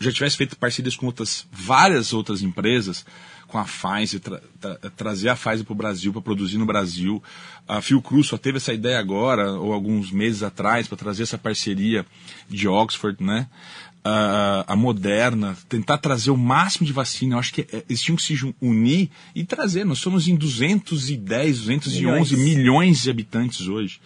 já tivesse feito parcerias com outras, várias outras empresas, com a Pfizer, tra, tra, trazer a Pfizer para o Brasil, para produzir no Brasil. A Fiocruz só teve essa ideia agora, ou alguns meses atrás, para trazer essa parceria de Oxford, né? A, a, Moderna, tentar trazer o máximo de vacina. Eu acho que é, eles tinham que se unir e trazer. Nós somos em 210, 211 milhões, milhões de habitantes hoje.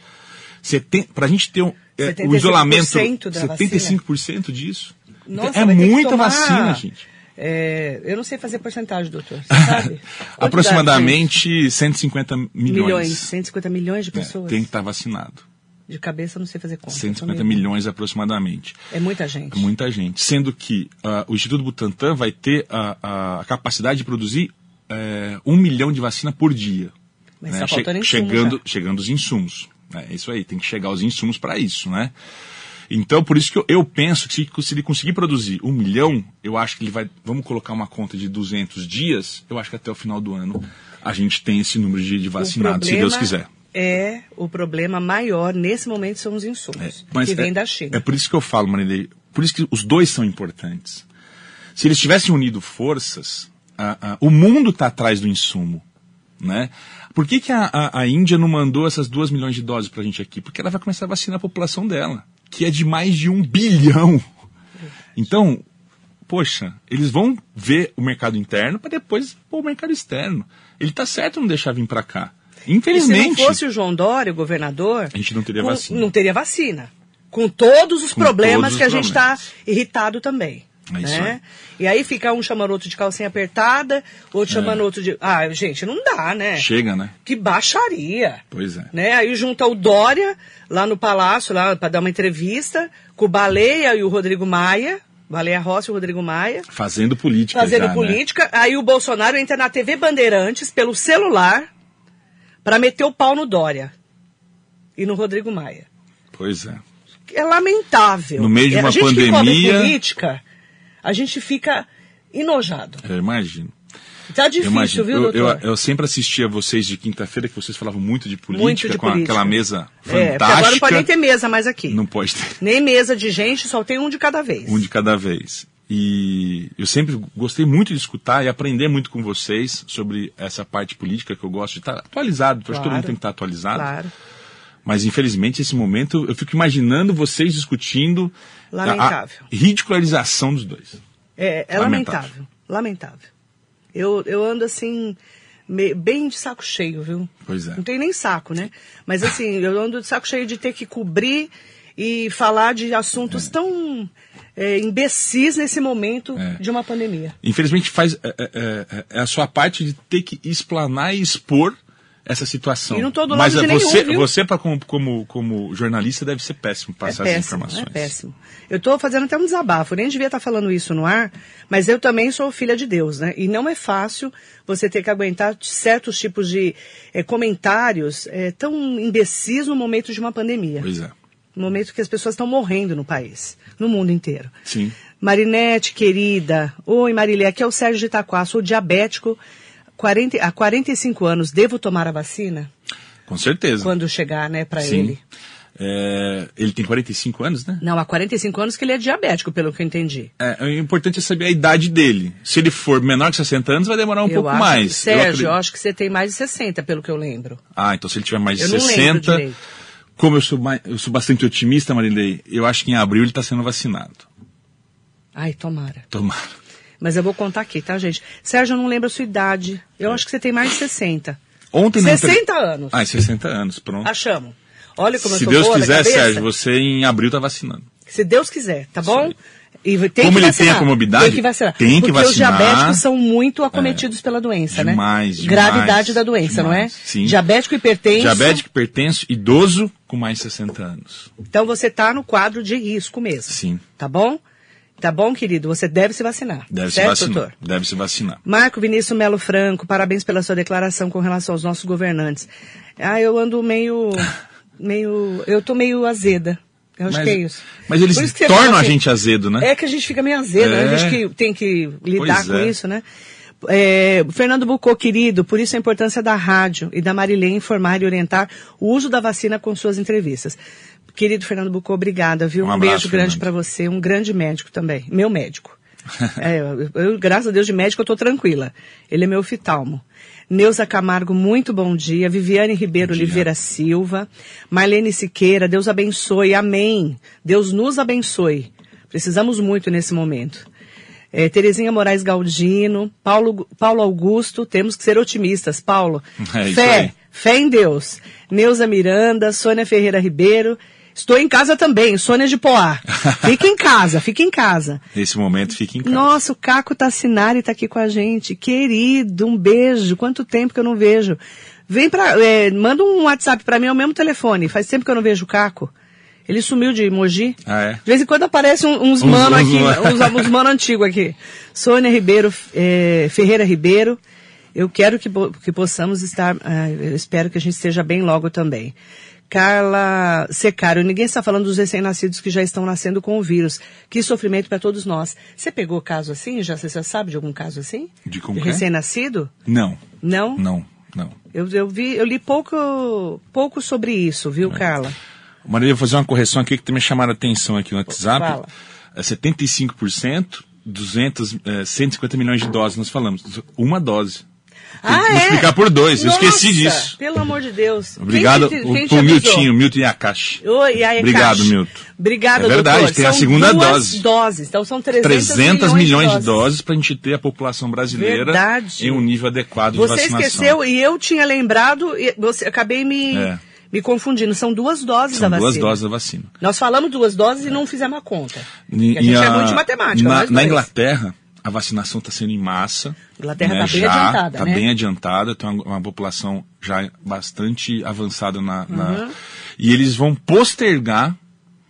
Para a gente ter um, é, o isolamento, 75% disso. Nossa, é muita tomar... vacina, gente. É, eu não sei fazer porcentagem, doutor. Você sabe? Aproximadamente dá, 150 milhões. Milhões, 150 milhões de pessoas. É, tem que estar vacinado. De cabeça eu não sei fazer conta. 150 milhões aproximadamente. É muita gente. É muita gente. Sendo que uh, o Instituto Butantan vai ter a, a capacidade de produzir é, um milhão de vacina por dia. Mas né? Che insumos, chegando, já. chegando os insumos. É isso aí, tem que chegar os insumos para isso, né? Então, por isso que eu, eu penso que se, se, ele conseguir produzir um milhão, eu acho que ele vai. Vamos colocar uma conta de 200 dias, eu acho que até o final do ano a gente tem esse número de, de vacinados, se Deus quiser. É, o problema maior nesse momento são os insumos, é, que vêm é, da China. É por isso que eu falo, Marilei, por isso que os dois são importantes. Se eles tivessem unido forças, a, a, o mundo está atrás do insumo. Né? Por que, que a, a, a Índia não mandou essas duas milhões de doses para a gente aqui? Porque ela vai começar a vacinar a população dela que é de mais de um bilhão. Então, poxa, eles vão ver o mercado interno para depois pôr o mercado externo. Ele está certo não deixar vir para cá. Infelizmente. E se não fosse o João Dória, o governador, a gente não teria com, vacina. Não teria vacina. Com todos os Com problemas todos que a os gente está irritado também. É isso né? E aí fica um chamando outro de calcinha apertada, outro chamando outro de. Ah, gente, não dá, né? Chega, né? Que baixaria. Pois é. Né? Aí junta o Dória lá no palácio, lá para dar uma entrevista, com o Baleia e o Rodrigo Maia. Baleia Rossi e o Rodrigo Maia. Fazendo política. Fazendo já, né? política. Aí o Bolsonaro entra na TV Bandeirantes pelo celular para meter o pau no Dória e no Rodrigo Maia. Pois é. É lamentável. No meio de É, uma a gente pandemia. que política, a gente fica enojado. Eu imagino. Tá Eu difícil, viu, eu, doutor? eu, eu sempre assistia vocês de quinta-feira, que vocês falavam muito de política, Muito de com política. aquela mesa É, fantástica. agora não pode nem ter mesa mais aqui. Não pode ter. Nem mesa de gente, só tem um de cada vez. Um de cada vez. E eu sempre gostei muito de escutar e aprender muito com vocês sobre essa parte política que eu gosto de estar atualizado. Acho que todo Claro. mundo tem que estar atualizado. Claro. Mas infelizmente esse momento eu fico imaginando vocês discutindo Lamentável. a ridicularização dos dois. É, é Lamentável. lamentável. Lamentável. Eu, eu ando assim, bem de saco cheio, viu? Pois é. Não tem nem saco, né? Mas assim, eu ando de saco cheio de ter que cobrir e falar de assuntos tão é, imbecis nesse momento É. de uma pandemia. Infelizmente faz é, é, é, é a sua parte de ter que explanar e expor essa situação. E não tô do lado Mas é, nenhum, você, você pra, como, como, como jornalista deve ser péssimo passar é péssimo, informações. é péssimo. Eu estou fazendo até um desabafo, nem devia estar falando isso no ar, mas eu também sou filha de Deus, né? E não é fácil você ter que aguentar certos tipos de eh, comentários eh, tão imbecis no momento de uma pandemia. Pois é. No momento que as pessoas estão morrendo no país, no mundo inteiro. Sim. Marinete, querida. Oi, Marilé, aqui é o Sérgio de Itaquá, sou diabético 40, há 45 anos. Devo tomar a vacina? Com certeza. Quando chegar, né, para ele? É, ele tem 45 anos, né? Não, há 45 anos que ele é diabético, pelo que eu entendi. É, o importante é saber a idade dele. Se ele for menor que 60 anos, vai demorar um eu pouco acho, mais. Sérgio, eu, acredito- acho que você tem mais de 60, pelo que eu lembro. Ah, então se ele tiver mais de Eu não lembro 60, direito. como eu sou, eu sou bastante otimista, Marilei, eu acho que em abril ele está sendo vacinado. Ai, tomara. Tomara. Mas eu vou contar aqui, tá, gente? Sérgio, eu não lembro a sua idade. Eu acho que você tem mais de 60. Ontem na entre- 60 anos. Ah, 60 anos, pronto. Achamos. Olha como eu Se tô Deus quiser. Sérgio, você em abril tá vacinando. Se Deus quiser, tá bom? E tem Como que ele vacinar. tem a comorbidade, tem que vacinar. tem que Porque vacinar. É. os diabéticos são muito acometidos pela doença, demais, né? demais, Gravidade da doença, não é? demais. Sim. Diabético hipertenso. Diabético, hipertenso, idoso com mais de 60 anos. Então você tá no quadro de risco mesmo. Sim. Tá bom? Tá bom, querido? Você deve se vacinar. Deve certo, se vacinar. doutor? Deve se vacinar. Marco Vinícius Melo Franco, parabéns pela sua declaração com relação aos nossos governantes. Ah, eu ando meio. meio. Eu tô meio azeda. Eu acho Mas- que é isso. mas eles isso tornam fala a assim, gente azedo, né? É que a gente fica meio azedo, né? É. a gente que tem que lidar Pois com é. isso, né? É, Fernando Bucô, querido, por isso a importância da rádio e da Marilene informar e orientar o uso da vacina com suas entrevistas. Querido Fernando Bucô, obrigada, viu? Um Um, abraço, beijo grande para você, um grande médico também, meu médico. É, eu, eu, graças a Deus de médico eu tô tranquila. Ele é meu oftalmo. Neuza Camargo, muito bom dia. Viviane Ribeiro dia. Oliveira Silva. Marlene Siqueira, Deus abençoe. Amém. Deus nos abençoe. Precisamos muito nesse momento. É, Terezinha Moraes Galdino, Paulo, Paulo Augusto, temos que ser otimistas. Paulo, É fé, fé em Deus. Neuza Miranda, Sônia Ferreira Ribeiro. Estou em casa também, Sônia de Poá. Fica em casa, fica em casa. Nesse momento, fique em casa. Nossa, o Caco Tassinari está aqui com a gente. Querido, um beijo. Quanto tempo que eu não vejo. Vem pra, é, manda um WhatsApp para mim, é o mesmo telefone. Faz tempo que eu não vejo o Caco. Ele sumiu de Mogi. Ah, é? De vez em quando aparece um- uns Uns- mano uns- aqui, uns, uns mano antigo aqui. Sônia Ribeiro, é, Ferreira Ribeiro. Eu quero que, que possamos estar, eu espero que a gente esteja bem logo também. Carla Secário, ninguém está falando dos recém-nascidos que já estão nascendo com o vírus. Que sofrimento para todos nós. Você pegou caso assim? Já, você já sabe de algum caso assim? De como que é? recém-nascido? Não, Não? não, não. Eu, eu vi, eu li pouco, pouco sobre isso, viu, Carla? Maria, vou fazer uma correção aqui que tem me chamado a atenção aqui no WhatsApp. Fala. É 75%, 200, é, 150 milhões de doses nós falamos. Uma dose. Tem Ah, que é? multiplicar por dois. Eu esqueci Nossa, disso. Pelo amor de Deus. Obrigado Quem te- o- quem pro? Miltinho, Milton Yakashi. Oi, aí, Obrigado. Milton. Obrigado, É verdade, doutor. tem a São segunda duas dose. doses. Então são 300, 300 milhões, de doses. doses para a gente ter a população brasileira Verdade. em um nível adequado de Você vacinação. esqueceu e eu tinha lembrado, e você, acabei me, É. me confundindo. São duas doses São da duas vacina. doses da vacina. Nós falamos duas doses e não fizemos a conta. E- a gente é a- muito de matemática. Na, na. Inglaterra, a vacinação está sendo em massa. Inglaterra né, tá bem já, adiantada, Tá né? bem adiantada, tem uma, uma população já bastante avançada na, na- Uhum. E eles vão postergar,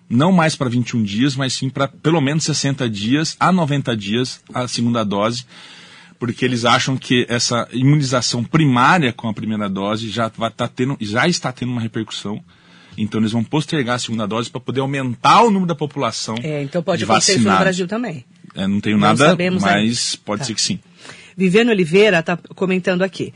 não mais para 21 dias, mas sim para pelo menos 60 dias a 90 dias a segunda dose, porque eles acham que essa imunização primária com a primeira dose já, vai tá tendo, já está tendo uma repercussão. Então eles vão postergar a segunda dose para poder aumentar o número da população. É, então pode de acontecer isso no. Brasil também. É, não tenho Não nada, mas ainda. pode Tá. ser que sim. Viviane Oliveira está comentando aqui.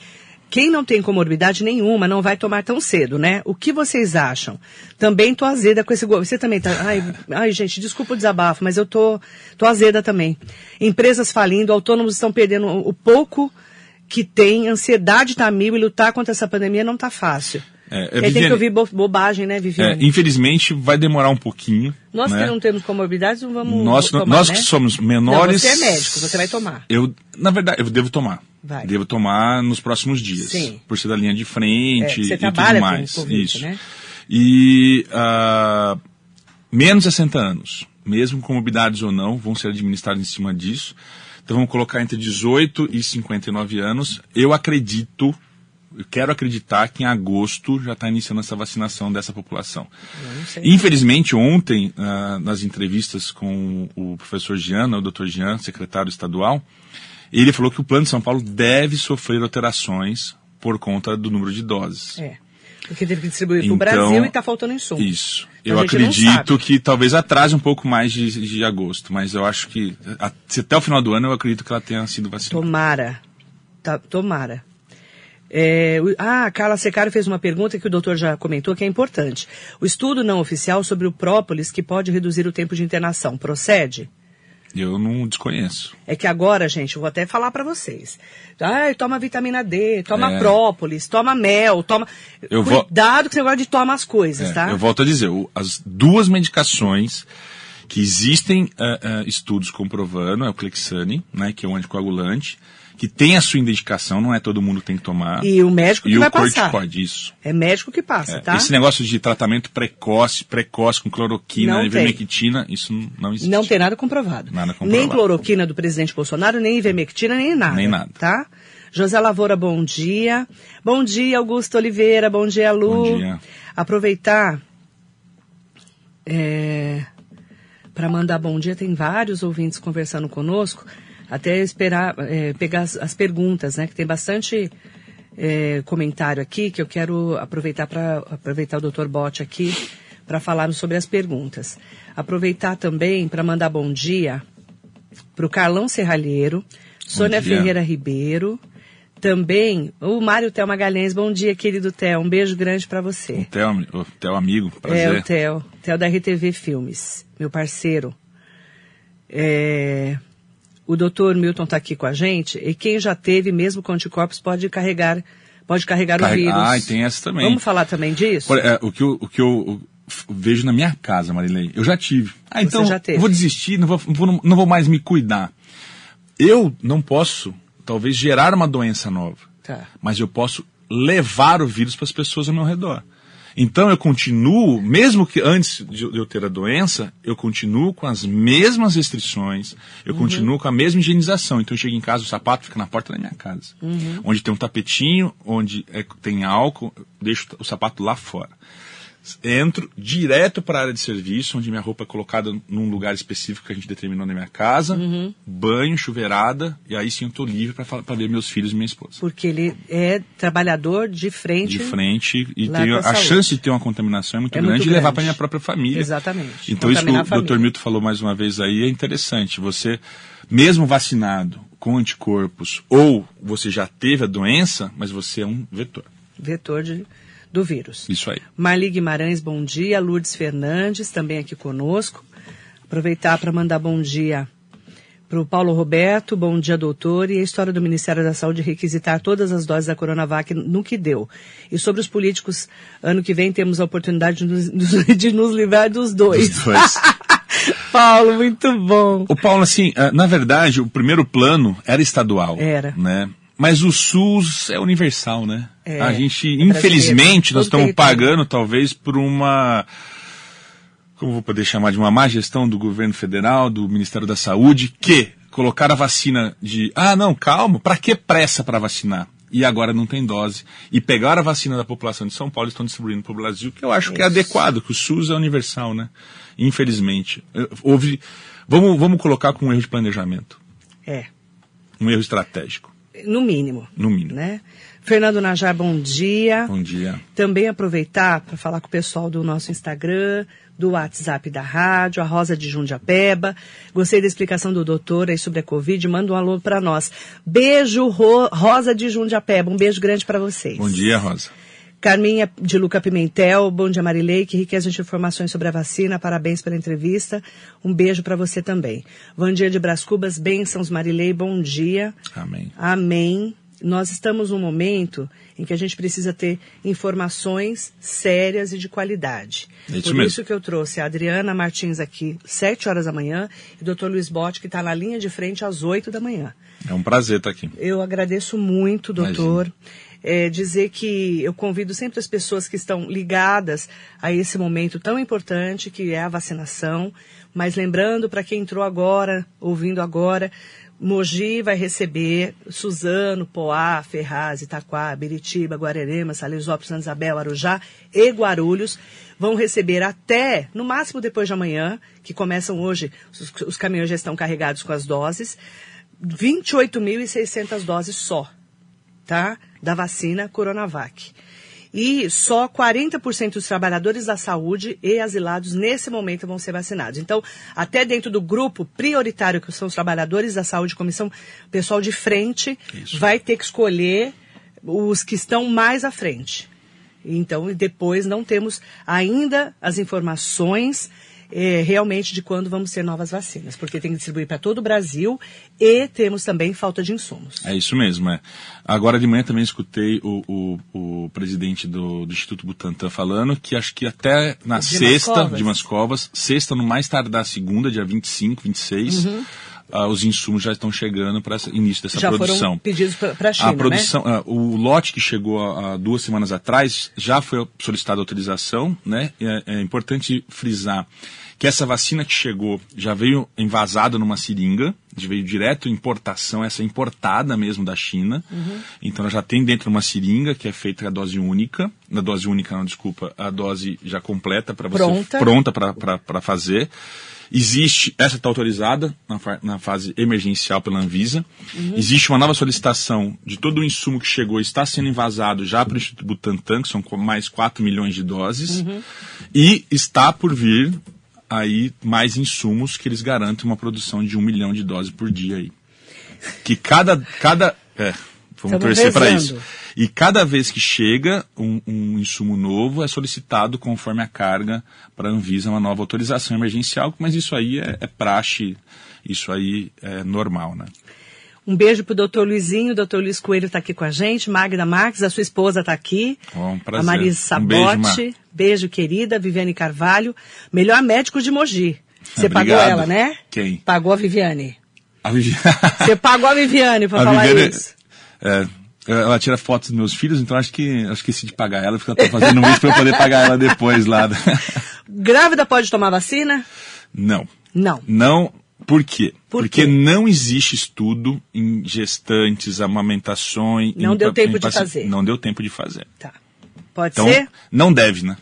Quem não tem comorbidade nenhuma não vai tomar tão cedo, né? O que vocês acham? Também tô azeda com esse go... Você também tá. Ai, ai, gente, desculpa o desabafo, mas eu tô, tô azeda também. Empresas falindo, autônomos estão perdendo o pouco que tem, ansiedade tá mil e lutar contra essa pandemia não tá fácil. É, é, E aí tem Viviane- que ouvir bo- bobagem, né, É, Viviane? infelizmente vai demorar um pouquinho. Nós né? que não temos comorbidades não vamos nós, tomar, nós né? que somos menores. Não, você é médico, você vai tomar. Eu, na verdade, eu devo tomar. Vai. Devo tomar nos próximos dias. Sim. Por ser da linha de frente É, você e trabalha tudo com mais. Covid, Isso. né? E ah, menos de 60 anos, mesmo com morbidades ou não, vão ser administrados em cima disso. Então vamos colocar entre 18 e 59 anos. Eu acredito, eu quero acreditar que em agosto já está iniciando essa vacinação dessa população. Infelizmente, ontem, uh, nas entrevistas com o professor Giana, o doutor Jean, secretário estadual, ele falou que o plano de São Paulo deve sofrer alterações por conta do número de doses. É. Porque teve que distribuir então, para o Brasil e está faltando insumo. Isso. Eu acredito que talvez atrase um pouco mais de, de agosto, mas eu acho que até o final do ano eu acredito que ela tenha sido vacinada. Tomara. Tá, tomara. É, ah, a Carla Secário fez uma pergunta que o doutor já comentou que é importante. O estudo não oficial sobre o própolis que pode reduzir o tempo de internação, procede? Eu não desconheço. É que agora, gente, eu vou até falar para vocês. Ah, toma vitamina D, toma é. própolis, toma mel, toma. Eu Cuidado vou... com esse negócio de tomar as coisas, é, tá? Eu volto a dizer, as duas medicações que existem uh, uh, estudos comprovando é o Clexane, né, que é um anticoagulante, que tem a sua indicação, não é todo mundo que tem que tomar. E o médico que e vai o passar. corticoide, isso. É médico que passa, é, tá? Esse negócio de tratamento precoce, precoce com cloroquina, e ivermectina, isso não existe. Não tem nada comprovado. Nada comprovado. Nem cloroquina do presidente Bolsonaro, nem ivermectina, nem nada. Nem nada. Tá? José Lavoura, bom dia. Bom dia, Augusto Oliveira. Bom dia, Lu. Bom dia. Aproveitar é, para mandar bom dia, tem vários ouvintes conversando conosco até esperar, é, pegar as, as, perguntas, né? Que tem bastante é, comentário aqui que eu quero aproveitar para aproveitar o Dr. Bote aqui para falar sobre as perguntas. Aproveitar também para mandar bom dia para o Carlão Serralheiro, Sônia Ferreira Ribeiro, também o Mário Theo Magalhães. Bom dia, querido Theo. Um beijo grande para você. O Theo amigo, prazer. É, o Theo. Theo da RTV Filmes, meu parceiro. É, o doutor Milton está aqui com a gente, e quem já teve, mesmo com anticorpos, pode carregar, pode carregar Carrega... o vírus. Ah, e tem essa também. Vamos falar também disso? É, o que eu, o que eu vejo na minha casa, Marilei, eu já tive. Ah, então eu vou desistir, não vou, vou, não vou mais me cuidar. Eu não posso, talvez, gerar uma doença nova. Tá. Mas eu posso levar o vírus para as pessoas ao meu redor. Então eu continuo, mesmo que antes de eu ter a doença, eu continuo com as mesmas restrições, eu uhum. continuo com a mesma higienização. Então eu chego em casa, o sapato fica na porta da minha casa. Uhum. Onde tem um tapetinho, onde é, tem álcool, eu deixo o sapato lá fora entro direto para a área de serviço, onde minha roupa é colocada num lugar específico que a gente determinou na minha casa, uhum. banho, chuveirada, e aí sim eu estou livre para ver meus filhos e minha esposa. Porque ele é trabalhador de frente. De frente, e tem, a chance de ter uma contaminação é muito é grande muito e levar para minha própria família. Exatamente. Então isso que o Dr. Milton falou mais uma vez aí é interessante. Você, mesmo vacinado com anticorpos, ou você já teve a doença, mas você é um vetor. Vetor de do vírus. Isso aí. Marli Guimarães, bom dia. Lourdes Fernandes, também aqui conosco. Aproveitar para mandar bom dia para o Paulo Roberto, bom dia, doutor. E a história do Ministério da Saúde requisitar todas as doses da Coronavac no que deu. E sobre os políticos, ano que vem temos a oportunidade de nos, de nos livrar dos dois. Dos dois. Paulo, muito bom. O Paulo, assim, eh, na verdade, o primeiro plano era estadual. Era. Né? Mas o SUS é universal, né? É, a gente, é infelizmente, nós estamos pagando talvez por uma como vou poder chamar de uma má gestão do governo federal, do Ministério da Saúde, que colocaram a vacina de, ah, não, calma, para que pressa para vacinar? E agora não tem dose. E pegaram a vacina da população de São Paulo e estão distribuindo para o Brasil, que eu acho Isso. que é adequado, que o SUS é universal, né? Infelizmente. Houve. Vamos, vamos colocar com um erro de planejamento. É. Um erro estratégico. No mínimo. No mínimo. Né? Fernando Najar, bom dia. Bom dia. Também aproveitar para falar com o pessoal do nosso Instagram, do WhatsApp da rádio, a Rosa de Jundiapeba. Gostei da explicação do doutor aí sobre a Covid. Manda um alô para nós. Beijo, Ro Rosa de Jundiapeba. Um beijo grande para vocês. Bom dia, Rosa. Carminha de Luca Pimentel, bom dia Marilei, que riqueza de informações sobre a vacina, parabéns pela entrevista, um beijo para você também. Vandia de Bras Cubas, bênçãos Marilei, bom dia. Amém. Amém. Nós estamos num momento em que a gente precisa ter informações sérias e de qualidade. É isso Por mesmo. isso que eu trouxe a Adriana Martins aqui, sete horas da manhã, e o Dr. Luiz Botti, que está na linha de frente às oito da manhã. É um prazer estar aqui. Eu agradeço muito, doutor. É, dizer que eu convido sempre as pessoas que estão ligadas a esse momento tão importante que é a vacinação. Mas lembrando para quem entrou agora, ouvindo agora, Mogi vai receber Suzano, Poá, Ferraz, Itaquá, Biritiba, Guararema, Salesópolis, Santa Isabel, Arujá e Guarulhos. Vão receber até, no máximo depois de amanhã, que começam hoje, os, os caminhões já estão carregados com as doses, 28.600 doses só, tá? Da vacina Coronavac. E só 40% dos trabalhadores da saúde e asilados nesse momento vão ser vacinados. Então, até dentro do grupo prioritário, que são os trabalhadores da saúde, comissão, pessoal de frente, Isso. vai ter que escolher os que estão mais à frente. Então, depois não temos ainda as informações é, realmente de quando vamos ter novas vacinas, porque tem que distribuir para todo o Brasil e temos também falta de insumos. É isso mesmo, é. Agora de manhã também escutei o, o, o presidente do, do, Instituto Butantan falando que acho que até na de sexta, de Mascovas, sexta no mais tardar segunda, dia 25, 26, uhum. Uh, os insumos já estão chegando para início dessa já produção. Foram pedidos para a China, a produção, né? uh, o lote que chegou há duas semanas atrás já foi solicitada autorização, né? É, é, importante frisar que essa vacina que chegou já veio envasada numa seringa, veio direto importação, essa importada mesmo da China. Uhum. Então ela já tem dentro uma seringa que é feita a dose única, na dose única não, desculpa, a dose já completa para você pronta, pronta para fazer. Existe, essa está autorizada na, na, fase emergencial pela Anvisa. Uhum. Existe uma nova solicitação de todo o insumo que chegou está sendo invasado já para o Instituto Butantan, que são mais 4 milhões de doses. Uhum. E está por vir aí mais insumos que eles garantem uma produção de um milhão de doses por dia aí. Que cada. cada é, vamos Estamos torcer para isso. E cada vez que chega um, um, insumo novo, é solicitado, conforme a carga, para a Anvisa uma nova autorização emergencial, mas isso aí é, é praxe, isso aí é normal, né? Um beijo pro doutor Luizinho, o doutor Luiz Coelho está aqui com a gente, Magda Marques, a sua esposa está aqui. Bom, prazer. A Marisa Sabote, um beijo, beijo, querida, Viviane Carvalho, melhor médico de Mogi. Você pagou ela, né? Quem? Pagou a Viviane. A Viviane. Você pagou a Viviane para falar Viviane, isso. É, ela tira fotos dos meus filhos, então acho que acho que esqueci de pagar ela, porque ela tá fazendo isso para eu poder pagar ela depois lá. Grávida pode tomar vacina? Não. Não. Não. Por quê? Por porque quê? não existe estudo em gestantes, amamentações. Não em, deu tempo em, de fazer. Não deu tempo de fazer. Tá. Pode então, ser? Não deve, né?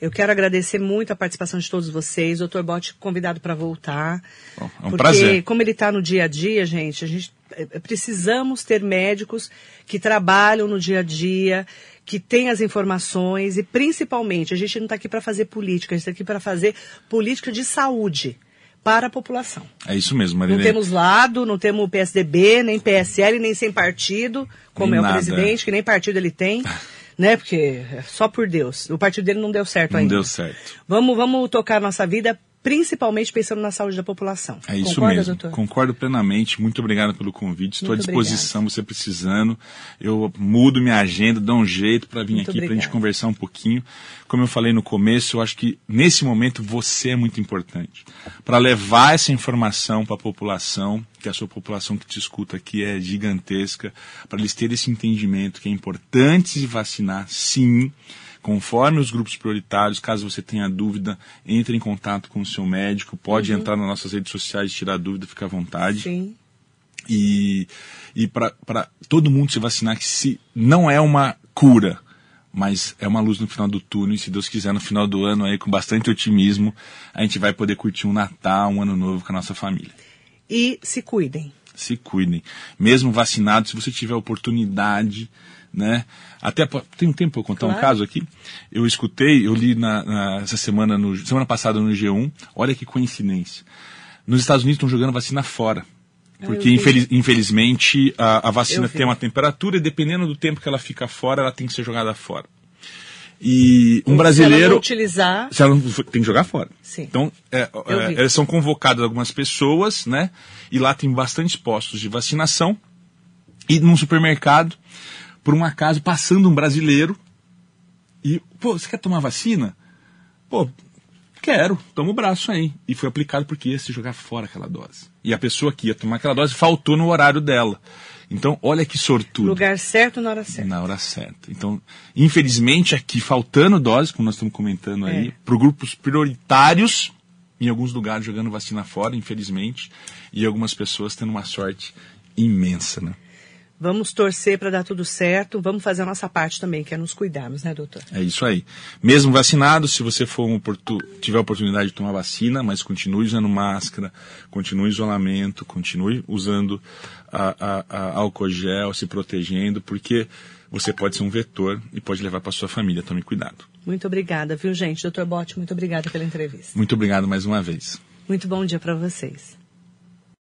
Eu quero agradecer muito a participação de todos vocês. Doutor Bote, convidado para voltar. Bom, é um porque, prazer. como ele está no dia a dia, gente, a gente é, precisamos ter médicos que trabalham no dia a dia, que têm as informações e, principalmente, a gente não está aqui para fazer política, a gente está aqui para fazer política de saúde para a população. É isso mesmo, Marilene. Não temos lado, não temos PSDB, nem PSL, nem sem partido, como Nem é o nada. presidente, que nem partido ele tem. né? Porque é só por Deus. O partido dele não deu certo Não ainda. deu certo. Vamos, vamos tocar nossa vida, principalmente pensando na saúde da população. É isso Concorda, mesmo. doutor? Concordo plenamente. Muito obrigado pelo convite. Estou à Muito disposição, você precisando. Eu mudo minha agenda, dou um jeito para vir Muito aqui para a gente conversar um pouquinho. Como eu falei no começo, eu acho que nesse momento você é muito importante. Para levar essa informação para a população, que a sua população que te escuta aqui é gigantesca, para eles terem esse entendimento que é importante se vacinar, sim conforme os grupos prioritários, caso você tenha dúvida, entre em contato com o seu médico, pode Uhum. entrar nas nossas redes sociais, tirar dúvida, fica à vontade. Sim. E, e para todo mundo se vacinar, que se não é uma cura, mas é uma luz no final do túnel, e se Deus quiser, no final do ano, aí, com bastante otimismo, a gente vai poder curtir um Natal, um ano novo com a nossa família. E se cuidem. Se cuidem. Mesmo vacinado, se você tiver oportunidade, né? Até tem um tempo para eu contar um Claro. caso aqui. Eu escutei, eu li na, na- essa semana, no, semana passada no G1. Olha que coincidência. Nos Estados Unidos estão jogando vacina fora. Porque, infeliz- infelizmente, a, a vacina tem uma temperatura e dependendo do tempo que ela fica fora, ela tem que ser jogada fora. E um Se ela brasileiro. utilizar, Se ela tem que jogar fora. Sim. Então, é, é, são convocadas algumas pessoas, né? E lá tem bastantes postos de vacinação. E num supermercado, por um acaso, passando um brasileiro. E, pô, você quer tomar vacina? Pô, quero, toma o braço aí. E foi aplicado porque ia se jogar fora aquela dose. E a pessoa que ia tomar aquela dose faltou no horário dela. Então, olha que sortudo. Lugar certo na hora certa. Na hora certa. Então, infelizmente, aqui faltando doses, como nós estamos comentando aí, É. para grupos prioritários, em alguns lugares jogando vacina fora, infelizmente, e algumas pessoas tendo uma sorte imensa, né? Vamos torcer para dar tudo certo. Vamos fazer a nossa parte também, que é nos cuidarmos, né, doutor? É isso aí. Mesmo vacinado, se você for um oportu- tiver a oportunidade de tomar vacina, mas continue usando máscara, continue isolamento, continue usando a, a- a álcool gel, se protegendo, porque você pode ser um vetor e pode levar para sua família. Tome cuidado. Muito obrigada, viu, gente? Doutor Bote, muito obrigada pela entrevista. Muito obrigado mais uma vez. Muito bom dia para vocês.